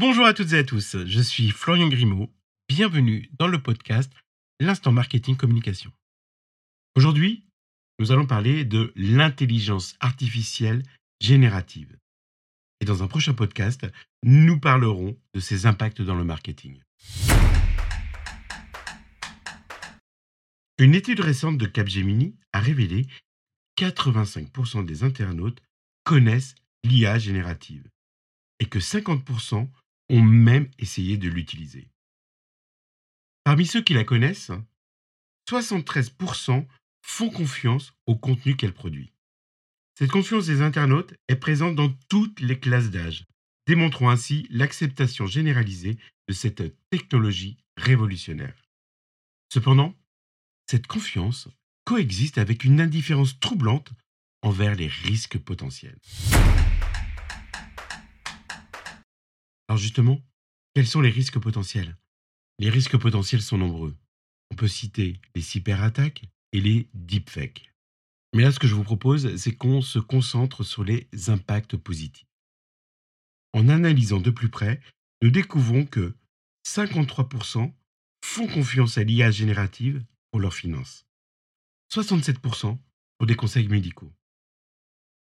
Bonjour à toutes et à tous, je suis Florian Grimaud. Bienvenue dans le podcast L'instant marketing communication. Aujourd'hui, nous allons parler de l'intelligence artificielle générative. Et dans un prochain podcast, nous parlerons de ses impacts dans le marketing. Une étude récente de Capgemini a révélé que 85% des internautes connaissent l'IA générative et que 50% ont même essayé de l'utiliser. Parmi ceux qui la connaissent, 73% font confiance au contenu qu'elle produit. Cette confiance des internautes est présente dans toutes les classes d'âge, démontrant ainsi l'acceptation généralisée de cette technologie révolutionnaire. Cependant, cette confiance coexiste avec une indifférence troublante envers les risques potentiels. Alors justement, quels sont les risques potentiels? Les risques potentiels sont nombreux. On peut citer les cyberattaques et les deepfakes. Mais là, ce que je vous propose, c'est qu'on se concentre sur les impacts positifs. En analysant de plus près, nous découvrons que 53% font confiance à l'IA générative pour leurs finances, 67% pour des conseils médicaux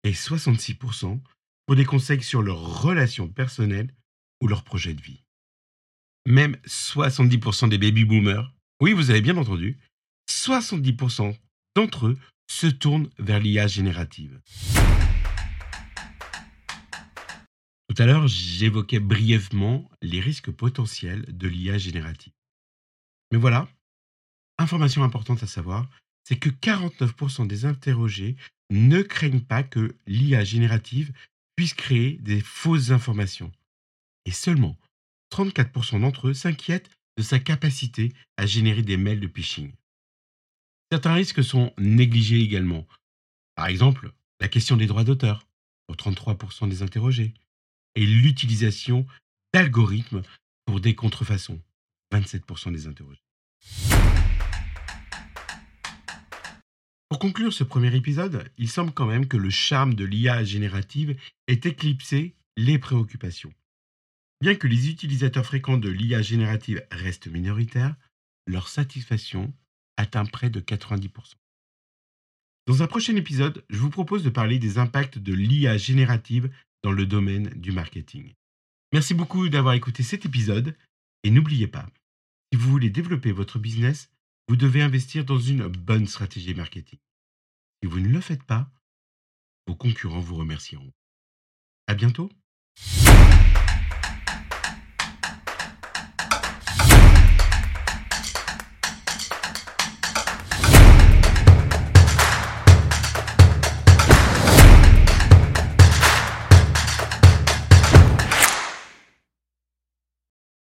et 66% pour des conseils sur leurs relations personnelles ou leurs projets de vie. Même 70% des baby boomers, oui vous avez bien entendu, 70% d'entre eux se tournent vers l'IA générative. Tout à l'heure, j'évoquais brièvement les risques potentiels de l'IA générative. Mais voilà, information importante à savoir, c'est que 49% des interrogés ne craignent pas que l'IA générative puisse créer des fausses informations. Et seulement 34% d'entre eux s'inquiètent de sa capacité à générer des mails de phishing. Certains risques sont négligés également. Par exemple, la question des droits d'auteur, pour 33% des interrogés, et l'utilisation d'algorithmes pour des contrefaçons, 27% des interrogés. Pour conclure ce premier épisode, il semble quand même que le charme de l'IA générative ait éclipsé les préoccupations. Bien que les utilisateurs fréquents de l'IA générative restent minoritaires, leur satisfaction atteint près de 90%. Dans un prochain épisode, je vous propose de parler des impacts de l'IA générative dans le domaine du marketing. Merci beaucoup d'avoir écouté cet épisode et n'oubliez pas, si vous voulez développer votre business, vous devez investir dans une bonne stratégie marketing. Si vous ne le faites pas, vos concurrents vous remercieront. À bientôt!